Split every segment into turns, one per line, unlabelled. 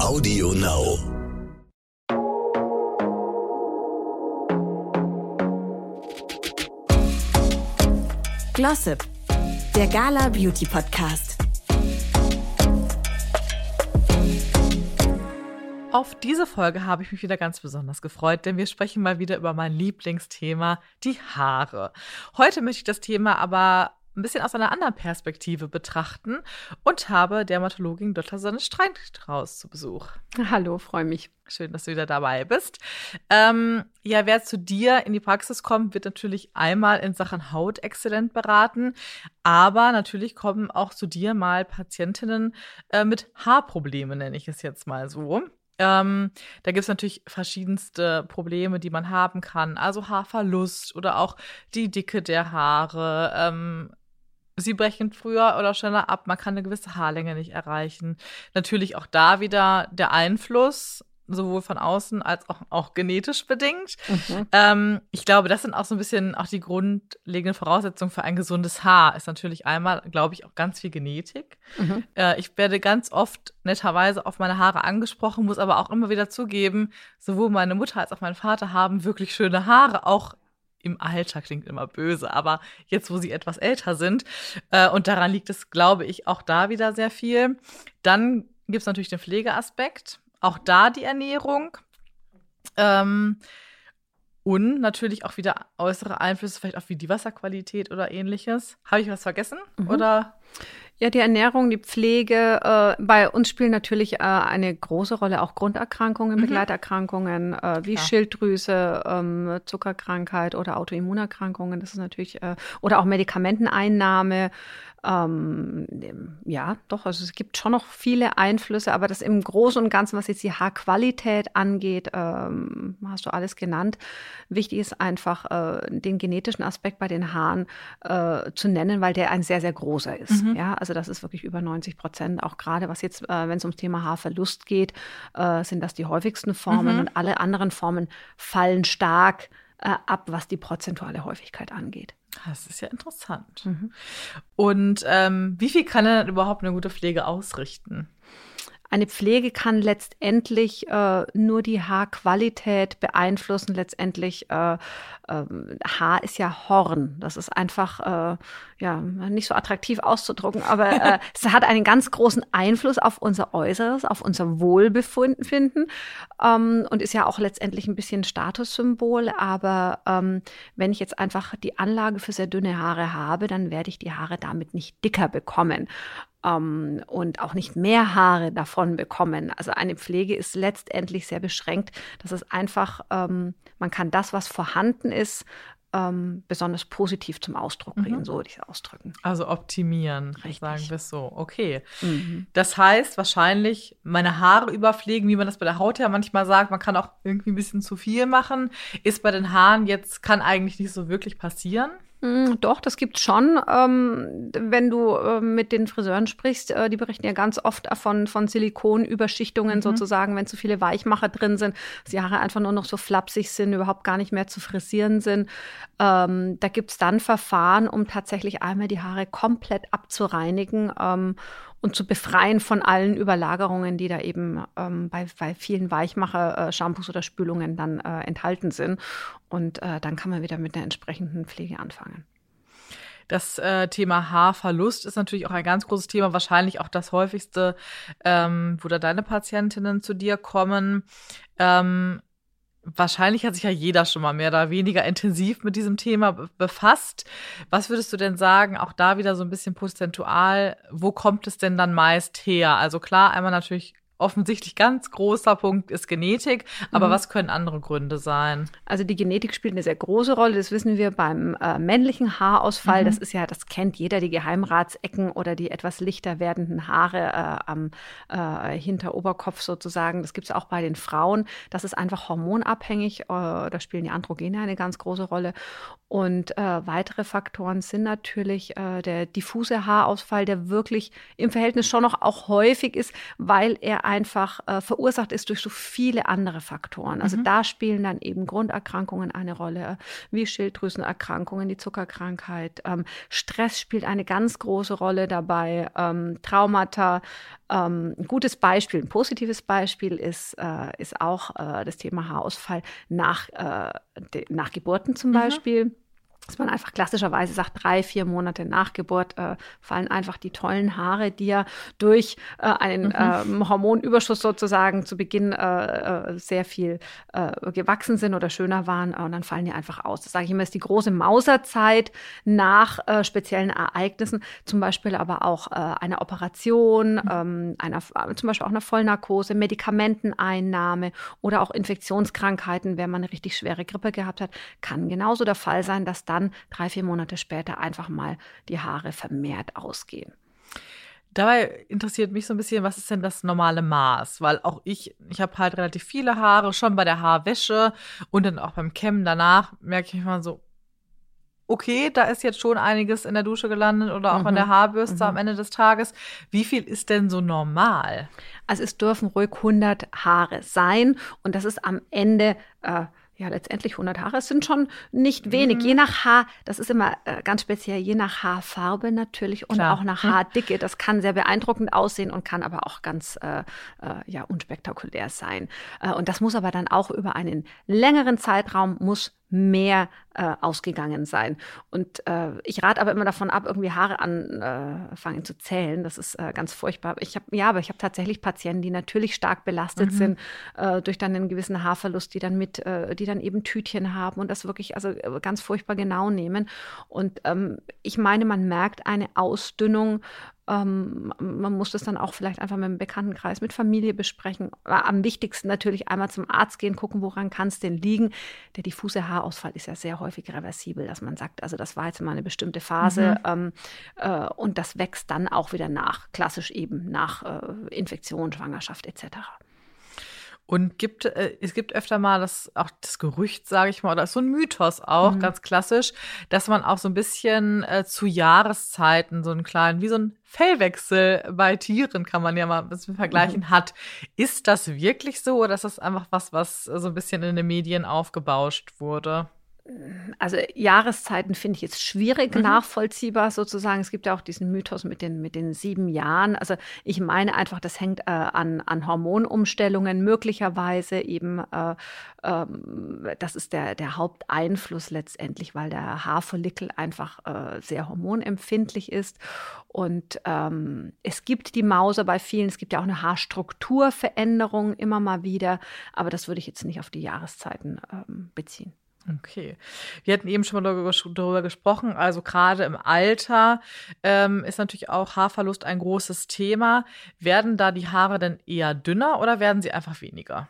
Audio Now.
Glossip, der Gala Beauty Podcast.
Auf diese Folge habe ich mich wieder ganz besonders gefreut, denn wir sprechen mal wieder über mein Lieblingsthema, die Haare. Heute möchte ich das Thema aber ein bisschen aus einer anderen Perspektive betrachten und habe Dermatologin Dr. Sonne Streinstrauß zu Besuch.
Hallo, freue mich.
Schön, dass du wieder dabei bist. Ähm, ja, wer zu dir in die Praxis kommt, wird natürlich einmal in Sachen Haut exzellent beraten, aber natürlich kommen auch zu dir mal Patientinnen äh, mit Haarproblemen, nenne ich es jetzt mal so. Ähm, da gibt es natürlich verschiedenste Probleme, die man haben kann. Also Haarverlust oder auch die Dicke der Haare, ähm, sie brechen früher oder schneller ab, man kann eine gewisse Haarlänge nicht erreichen. Natürlich auch da wieder der Einfluss, sowohl von außen als auch, auch genetisch bedingt. Mhm. Ähm, ich glaube, das sind auch so ein bisschen auch die grundlegenden Voraussetzungen für ein gesundes Haar. Ist natürlich einmal, glaube ich, auch ganz viel Genetik. Mhm. Äh, ich werde ganz oft netterweise auf meine Haare angesprochen, muss aber auch immer wieder zugeben, sowohl meine Mutter als auch mein Vater haben wirklich schöne Haare, auch im Alter klingt immer böse, aber jetzt, wo sie etwas älter sind. Äh, und daran liegt es, glaube ich, auch da wieder sehr viel. Dann gibt es natürlich den Pflegeaspekt, auch da die Ernährung. Ähm, und natürlich auch wieder äußere Einflüsse, vielleicht auch wie die Wasserqualität oder ähnliches. Habe ich was vergessen? Mhm. Oder?
Ja, die Ernährung, die Pflege. Äh, bei uns spielen natürlich äh, eine große Rolle auch Grunderkrankungen, mhm. Begleiterkrankungen äh, wie Klar. Schilddrüse, ähm, Zuckerkrankheit oder Autoimmunerkrankungen. Das ist natürlich äh, oder auch Medikamenteneinnahme. Ähm, ja, doch, also es gibt schon noch viele Einflüsse, aber das im Großen und Ganzen, was jetzt die Haarqualität angeht, ähm, hast du alles genannt. Wichtig ist einfach, äh, den genetischen Aspekt bei den Haaren äh, zu nennen, weil der ein sehr, sehr großer ist. Mhm. Ja, also das ist wirklich über 90 Prozent. Auch gerade was jetzt, äh, wenn es ums Thema Haarverlust geht, äh, sind das die häufigsten Formen mhm. und alle anderen Formen fallen stark äh, ab, was die prozentuale Häufigkeit angeht.
Das ist ja interessant. Mhm. Und ähm, wie viel kann denn überhaupt eine gute Pflege ausrichten?
Eine Pflege kann letztendlich äh, nur die Haarqualität beeinflussen. Letztendlich äh, äh, Haar ist ja Horn. Das ist einfach äh, ja nicht so attraktiv auszudrucken, aber äh, es hat einen ganz großen Einfluss auf unser Äußeres, auf unser Wohlbefinden ähm, und ist ja auch letztendlich ein bisschen Statussymbol. Aber ähm, wenn ich jetzt einfach die Anlage für sehr dünne Haare habe, dann werde ich die Haare damit nicht dicker bekommen ähm, und auch nicht mehr Haare davon bekommen. Also eine Pflege ist letztendlich sehr beschränkt. Das ist einfach, ähm, man kann das, was vorhanden ist, ähm, besonders positiv zum Ausdruck bringen, mhm. so würde ich es ausdrücken.
Also optimieren, Richtig. sagen wir es so. Okay. Mhm. Das heißt wahrscheinlich meine Haare überpflegen, wie man das bei der Haut ja manchmal sagt. Man kann auch irgendwie ein bisschen zu viel machen. Ist bei den Haaren jetzt, kann eigentlich nicht so wirklich passieren.
Hm, doch, das gibt's schon. Ähm, wenn du äh, mit den Friseuren sprichst, äh, die berichten ja ganz oft von, von Silikonüberschichtungen mhm. sozusagen, wenn zu viele Weichmacher drin sind, dass die Haare einfach nur noch so flapsig sind, überhaupt gar nicht mehr zu frisieren sind. Ähm, da gibt's dann Verfahren, um tatsächlich einmal die Haare komplett abzureinigen ähm, und zu befreien von allen Überlagerungen, die da eben ähm, bei, bei vielen Weichmacher-Shampoos äh, oder Spülungen dann äh, enthalten sind. Und äh, dann kann man wieder mit einer entsprechenden Pflege anfangen.
Das äh, Thema Haarverlust ist natürlich auch ein ganz großes Thema, wahrscheinlich auch das häufigste, ähm, wo da deine Patientinnen zu dir kommen. Ähm, wahrscheinlich hat sich ja jeder schon mal mehr oder weniger intensiv mit diesem Thema befasst. Was würdest du denn sagen, auch da wieder so ein bisschen prozentual, wo kommt es denn dann meist her? Also klar, einmal natürlich offensichtlich ganz großer Punkt ist Genetik. Aber mhm. was können andere Gründe sein?
Also die Genetik spielt eine sehr große Rolle. Das wissen wir beim äh, männlichen Haarausfall. Mhm. Das ist ja, das kennt jeder, die Geheimratsecken oder die etwas lichter werdenden Haare äh, am äh, Hinteroberkopf sozusagen. Das gibt es auch bei den Frauen. Das ist einfach hormonabhängig. Äh, da spielen die Androgene eine ganz große Rolle. Und äh, weitere Faktoren sind natürlich äh, der diffuse Haarausfall, der wirklich im Verhältnis schon noch auch häufig ist, weil er einfach äh, verursacht ist durch so viele andere Faktoren. Also mhm. da spielen dann eben Grunderkrankungen eine Rolle, wie Schilddrüsenerkrankungen, die Zuckerkrankheit. Ähm, Stress spielt eine ganz große Rolle dabei, ähm, Traumata. Ähm, ein gutes Beispiel, ein positives Beispiel ist, äh, ist auch äh, das Thema Haarausfall nach, äh, de, nach Geburten zum mhm. Beispiel dass man einfach klassischerweise sagt, drei, vier Monate nach Geburt äh, fallen einfach die tollen Haare, die ja durch äh, einen mhm. ähm, Hormonüberschuss sozusagen zu Beginn äh, äh sehr viel äh, gewachsen sind oder schöner waren und dann fallen die einfach aus. Das sage ich immer, ist die große Mauserzeit nach äh, speziellen Ereignissen, zum Beispiel aber auch einer Operation, mhm. ähm, einer, zum Beispiel auch einer Vollnarkose, Medikamenteneinnahme oder auch Infektionskrankheiten, wenn man eine richtig schwere Grippe gehabt hat, kann genauso der Fall sein, dass dann dann drei, vier Monate später einfach mal die Haare vermehrt ausgehen.
Dabei interessiert mich so ein bisschen, was ist denn das normale Maß? Weil auch ich, ich habe halt relativ viele Haare, schon bei der Haarwäsche und dann auch beim Kämmen danach merke ich mal so, okay, da ist jetzt schon einiges in der Dusche gelandet oder auch mhm. in der Haarbürste mhm. am Ende des Tages. Wie viel ist denn so normal?
Also es dürfen ruhig 100 Haare sein und das ist am Ende äh, ja, letztendlich 100 Haare. Es sind schon nicht wenig. Mhm. Je nach Haar, das ist immer äh, ganz speziell, je nach Haarfarbe natürlich und Klar. auch nach hm. Haardicke. Das kann sehr beeindruckend aussehen und kann aber auch ganz äh, äh, ja, unspektakulär sein. Äh, und das muss aber dann auch über einen längeren Zeitraum, muss mehr äh, ausgegangen sein. Und äh, ich rate aber immer davon ab, irgendwie Haare anfangen äh, zu zählen. Das ist äh, ganz furchtbar. Ich habe ja, aber ich habe tatsächlich Patienten, die natürlich stark belastet mhm. sind äh, durch dann einen gewissen Haarverlust, die dann mit, äh, die dann eben Tütchen haben und das wirklich also ganz furchtbar genau nehmen. Und ähm, ich meine, man merkt eine Ausdünnung ähm, man muss das dann auch vielleicht einfach mit dem Bekanntenkreis, mit Familie besprechen. Am wichtigsten natürlich einmal zum Arzt gehen, gucken, woran kann es denn liegen. Der diffuse Haarausfall ist ja sehr häufig reversibel, dass man sagt, also das war jetzt mal eine bestimmte Phase mhm. ähm, äh, und das wächst dann auch wieder nach, klassisch eben nach äh, Infektion, Schwangerschaft etc.
Und gibt, äh, es gibt öfter mal das, auch das Gerücht, sage ich mal, oder so ein Mythos auch, mhm. ganz klassisch, dass man auch so ein bisschen äh, zu Jahreszeiten so einen kleinen, wie so ein Fellwechsel bei Tieren, kann man ja mal ein bisschen vergleichen, mhm. hat. Ist das wirklich so oder ist das einfach was, was so ein bisschen in den Medien aufgebauscht wurde?
Also Jahreszeiten finde ich jetzt schwierig mhm. nachvollziehbar sozusagen. Es gibt ja auch diesen Mythos mit den, mit den sieben Jahren. Also ich meine einfach, das hängt äh, an, an Hormonumstellungen möglicherweise eben. Äh, ähm, das ist der, der Haupteinfluss letztendlich, weil der Haarfollikel einfach äh, sehr hormonempfindlich ist. Und ähm, es gibt die Mauser bei vielen. Es gibt ja auch eine Haarstrukturveränderung immer mal wieder. Aber das würde ich jetzt nicht auf die Jahreszeiten ähm, beziehen.
Okay. Wir hatten eben schon mal darüber, gesprochen. Also gerade im Alter ähm, ist natürlich auch Haarverlust ein großes Thema. Werden da die Haare denn eher dünner oder werden sie einfach weniger?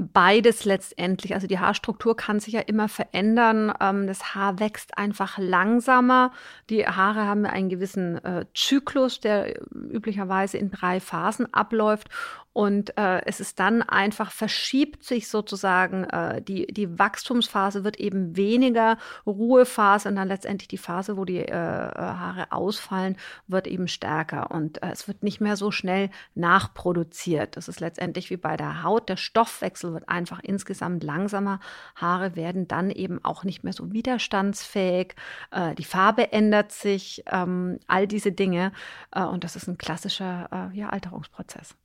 Beides letztendlich. Also die Haarstruktur kann sich ja immer verändern. Ähm, das Haar wächst einfach langsamer. Die Haare haben einen gewissen äh, Zyklus, der üblicherweise in drei Phasen abläuft. Und äh, es ist dann einfach, verschiebt sich sozusagen, äh, die, die Wachstumsphase wird eben weniger, Ruhephase und dann letztendlich die Phase, wo die äh, Haare ausfallen, wird eben stärker. Und äh, es wird nicht mehr so schnell nachproduziert. Das ist letztendlich wie bei der Haut. Der Stoffwechsel wird einfach insgesamt langsamer. Haare werden dann eben auch nicht mehr so widerstandsfähig. Äh, die Farbe ändert sich, ähm, all diese Dinge. Äh, und das ist ein klassischer äh, ja, Alterungsprozess.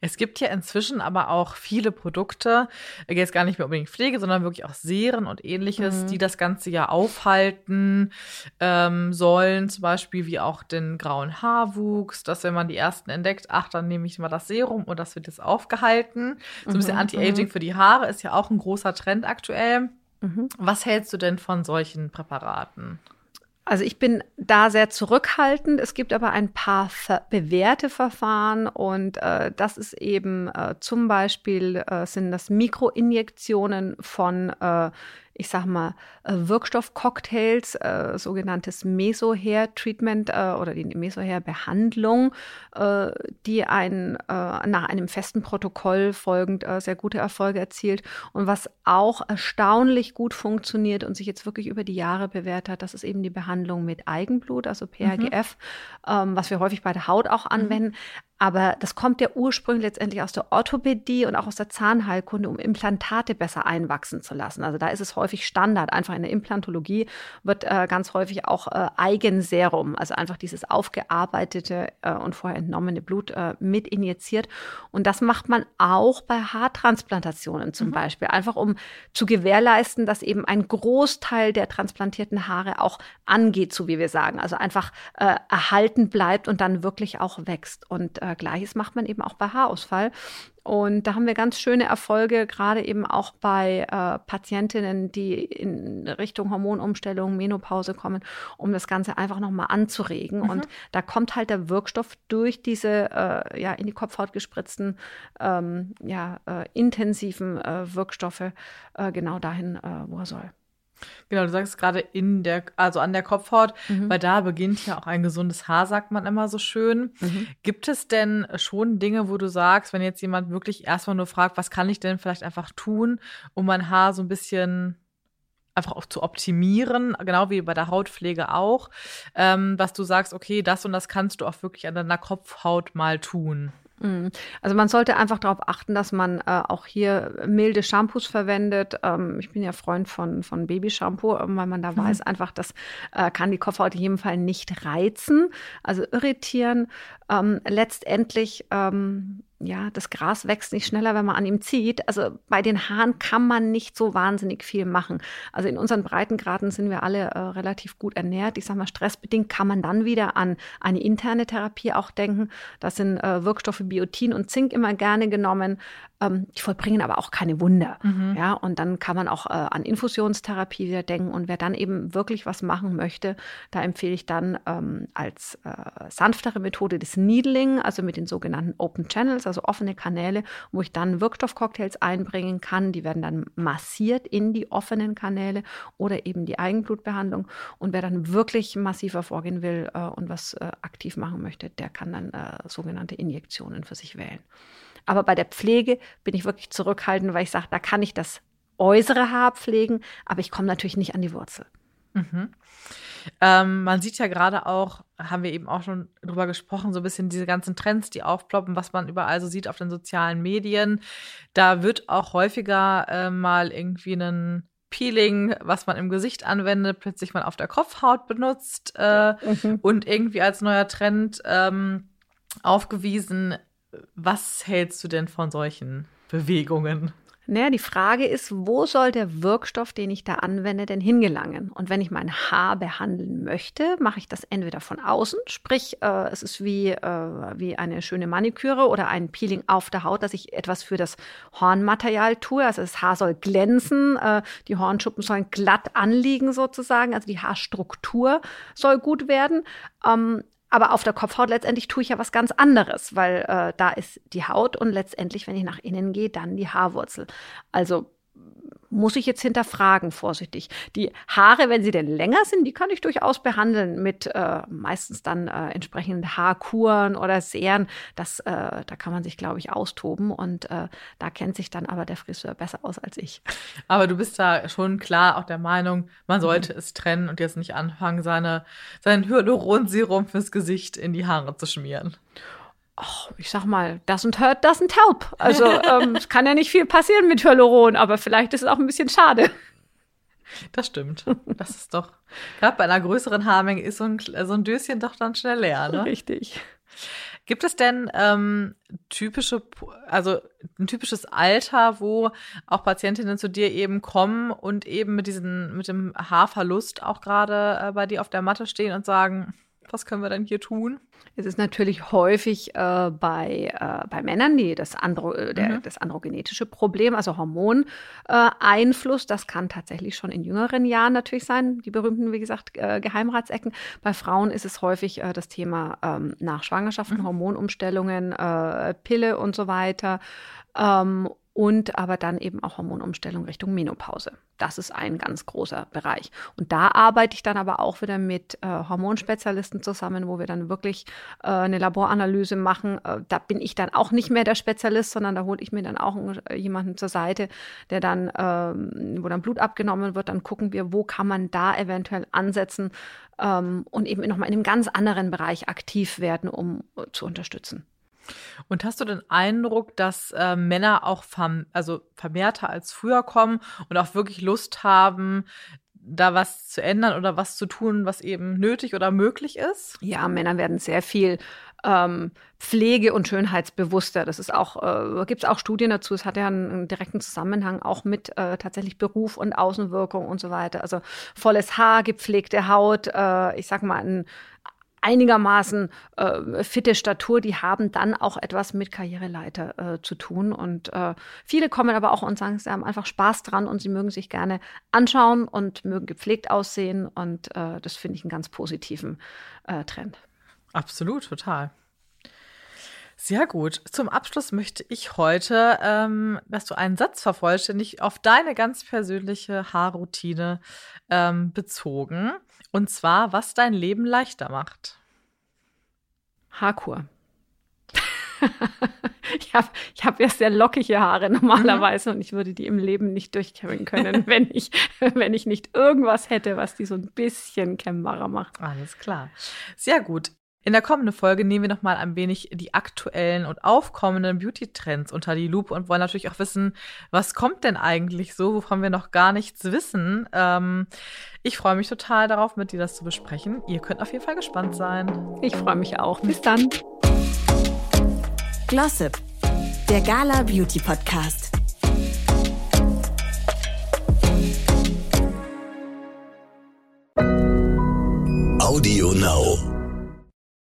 Es gibt ja inzwischen aber auch viele Produkte, jetzt gar nicht mehr unbedingt Pflege, sondern wirklich auch Serien und ähnliches, mhm. die das ganze ja aufhalten ähm, sollen, zum Beispiel wie auch den grauen Haarwuchs, dass wenn man die ersten entdeckt, ach, dann nehme ich mal das Serum und das wird jetzt aufgehalten. So ein bisschen mhm. Anti-Aging mhm. für die Haare ist ja auch ein großer Trend aktuell. Mhm. Was hältst du denn von solchen Präparaten?
Also ich bin da sehr zurückhaltend. Es gibt aber ein paar bewährte Verfahren und äh, das ist eben äh, zum Beispiel äh, sind das Mikroinjektionen von äh, ich sag mal, äh, Wirkstoffcocktails, äh, sogenanntes Mesohair-Treatment äh, oder die Mesohair-Behandlung, äh, die ein, äh, nach einem festen Protokoll folgend äh, sehr gute Erfolge erzielt. Und was auch erstaunlich gut funktioniert und sich jetzt wirklich über die Jahre bewährt hat, das ist eben die Behandlung mit Eigenblut, also PRGF, mhm. ähm, was wir häufig bei der Haut auch mhm. anwenden. Mhm. Aber das kommt ja ursprünglich letztendlich aus der Orthopädie und auch aus der Zahnheilkunde, um Implantate besser einwachsen zu lassen. Also da ist es häufig Standard. Einfach in der Implantologie wird äh, ganz häufig auch äh, Eigenserum, also einfach dieses aufgearbeitete äh, und vorher entnommene Blut äh, mit injiziert. Und das macht man auch bei Haartransplantationen zum mhm. Beispiel, einfach um zu gewährleisten, dass eben ein Großteil der transplantierten Haare auch angeht, so wie wir sagen. Also einfach äh, erhalten bleibt und dann wirklich auch wächst. Und äh, Gleiches macht man eben auch bei Haarausfall. Und da haben wir ganz schöne Erfolge, gerade eben auch bei äh, Patientinnen, die in Richtung Hormonumstellung, Menopause kommen, um das Ganze einfach nochmal anzuregen. Mhm. Und da kommt halt der Wirkstoff durch diese äh, ja, in die Kopfhaut gespritzten, ähm, ja, äh, intensiven äh, Wirkstoffe äh, genau dahin, äh, wo er soll.
Genau, du sagst gerade in der, also an der Kopfhaut, mhm. weil da beginnt ja auch ein gesundes Haar, sagt man immer so schön. Mhm. Gibt es denn schon Dinge, wo du sagst, wenn jetzt jemand wirklich erstmal nur fragt, was kann ich denn vielleicht einfach tun, um mein Haar so ein bisschen einfach auch zu optimieren, genau wie bei der Hautpflege auch, ähm, dass du sagst, okay, das und das kannst du auch wirklich an deiner Kopfhaut mal tun?
Mhm. Also man sollte einfach darauf achten, dass man äh, auch hier milde Shampoos verwendet. Ähm, ich bin ja Freund von, von Babyshampoo, ähm, weil man da mhm. weiß einfach, das äh, kann die Kopfhaut in jedem Fall nicht reizen, also irritieren. Ähm, letztendlich ähm, ja, das Gras wächst nicht schneller, wenn man an ihm zieht. Also bei den Haaren kann man nicht so wahnsinnig viel machen. Also in unseren Breitengraden sind wir alle äh, relativ gut ernährt. Ich sage mal, stressbedingt kann man dann wieder an eine interne Therapie auch denken. Das sind äh, Wirkstoffe Biotin und Zink immer gerne genommen. Ähm, die vollbringen aber auch keine Wunder. Mhm. Ja, und dann kann man auch äh, an Infusionstherapie wieder denken. Und wer dann eben wirklich was machen möchte, da empfehle ich dann ähm, als äh, sanftere Methode das Needling, also mit den sogenannten Open Channels, also offene Kanäle, wo ich dann Wirkstoffcocktails einbringen kann. Die werden dann massiert in die offenen Kanäle oder eben die Eigenblutbehandlung. Und wer dann wirklich massiver vorgehen will äh, und was äh, aktiv machen möchte, der kann dann äh, sogenannte Injektionen für sich wählen. Aber bei der Pflege bin ich wirklich zurückhaltend, weil ich sage, da kann ich das äußere Haar pflegen, aber ich komme natürlich nicht an die Wurzel.
Mhm. Ähm, man sieht ja gerade auch, haben wir eben auch schon drüber gesprochen, so ein bisschen diese ganzen Trends, die aufploppen, was man überall so sieht auf den sozialen Medien. Da wird auch häufiger äh, mal irgendwie ein Peeling, was man im Gesicht anwendet, plötzlich mal auf der Kopfhaut benutzt äh, mhm. und irgendwie als neuer Trend ähm, aufgewiesen. Was hältst du denn von solchen Bewegungen?
Naja, die Frage ist, wo soll der Wirkstoff, den ich da anwende, denn hingelangen? Und wenn ich mein Haar behandeln möchte, mache ich das entweder von außen, sprich, äh, es ist wie, äh, wie eine schöne Maniküre oder ein Peeling auf der Haut, dass ich etwas für das Hornmaterial tue. Also das Haar soll glänzen, äh, die Hornschuppen sollen glatt anliegen sozusagen, also die Haarstruktur soll gut werden. Ähm, aber auf der Kopfhaut letztendlich tue ich ja was ganz anderes, weil äh, da ist die Haut und letztendlich, wenn ich nach innen gehe, dann die Haarwurzel. Also muss ich jetzt hinterfragen, vorsichtig. Die Haare, wenn sie denn länger sind, die kann ich durchaus behandeln mit äh, meistens dann äh, entsprechenden Haarkuren oder Seren. Das, äh, da kann man sich, glaube ich, austoben und äh, da kennt sich dann aber der Friseur besser aus als ich.
Aber du bist da schon klar auch der Meinung, man sollte mhm. es trennen und jetzt nicht anfangen, seine, sein Hyaluronserum fürs Gesicht in die Haare zu schmieren
oh, ich sag mal, doesn't hurt, doesn't help. Also ähm, es kann ja nicht viel passieren mit Hyaluron, aber vielleicht ist es auch ein bisschen schade.
Das stimmt. Das ist doch, gerade bei einer größeren Haarmenge ist so ein, so ein Döschen doch dann schnell leer, ne?
Richtig.
Gibt es denn ähm, typische, also ein typisches Alter, wo auch Patientinnen zu dir eben kommen und eben mit diesen, mit dem Haarverlust auch gerade äh, bei dir auf der Matte stehen und sagen, was können wir denn hier tun?
Es ist natürlich häufig äh, bei, äh, bei Männern die, das, Andro, äh, der, mhm. das androgenetische Problem, also Hormoneinfluss. Äh, das kann tatsächlich schon in jüngeren Jahren natürlich sein, die berühmten, wie gesagt, äh, Geheimratsecken. Bei Frauen ist es häufig das Thema ähm, nach Schwangerschaften, mhm. Hormonumstellungen, Pille und so weiter. Ähm, und aber dann eben auch Hormonumstellung Richtung Menopause. Das ist ein ganz großer Bereich. Und da arbeite ich dann aber auch wieder mit äh, Hormonspezialisten zusammen, wo wir dann wirklich äh, eine Laboranalyse machen. Äh, da bin ich dann auch nicht mehr der Spezialist, sondern da hole ich mir dann auch äh, jemanden zur Seite, der dann, ähm, wo dann Blut abgenommen wird, dann gucken wir, wo kann man da eventuell ansetzen ähm, und eben nochmal in einem ganz anderen Bereich aktiv werden, um äh, zu unterstützen.
Und hast du den Eindruck, dass äh, Männer auch verm also vermehrter als früher kommen und auch wirklich Lust haben, da was zu ändern oder was zu tun, was eben nötig oder möglich ist?
Ja, Männer werden sehr viel ähm, Pflege- und Schönheitsbewusster. Das ist auch, äh, gibt es auch Studien dazu. Es hat ja einen, einen direkten Zusammenhang auch mit äh, tatsächlich Beruf und Außenwirkung und so weiter. Also volles Haar, gepflegte Haut, äh, ich sag mal, ein einigermaßen äh, fitte Statur, die haben dann auch etwas mit Karriereleiter äh, zu tun. Und äh, viele kommen aber auch und sagen, sie haben einfach Spaß dran und sie mögen sich gerne anschauen und mögen gepflegt aussehen. Und äh, das finde ich einen ganz positiven äh, Trend.
Absolut, total. Sehr gut. Zum Abschluss möchte ich heute, ähm, dass du einen Satz vervollständigt auf deine ganz persönliche Haarroutine ähm, bezogen. Und zwar, was dein Leben leichter macht.
Haarkur. ich habe ich hab ja sehr lockige Haare normalerweise mhm. und ich würde die im Leben nicht durchkämmen können, wenn ich, wenn ich nicht irgendwas hätte, was die so ein bisschen kämmbarer macht.
Alles klar. Sehr gut. In der kommenden Folge nehmen wir nochmal ein wenig die aktuellen und aufkommenden Beauty-Trends unter die Lupe und wollen natürlich auch wissen, was kommt denn eigentlich so, wovon wir noch gar nichts wissen. Ähm, ich freue mich total darauf, mit dir das zu besprechen. Ihr könnt auf jeden Fall gespannt sein.
Ich freue mich auch. Bis dann.
Glossip, der Gala Beauty Podcast.
Audio Now.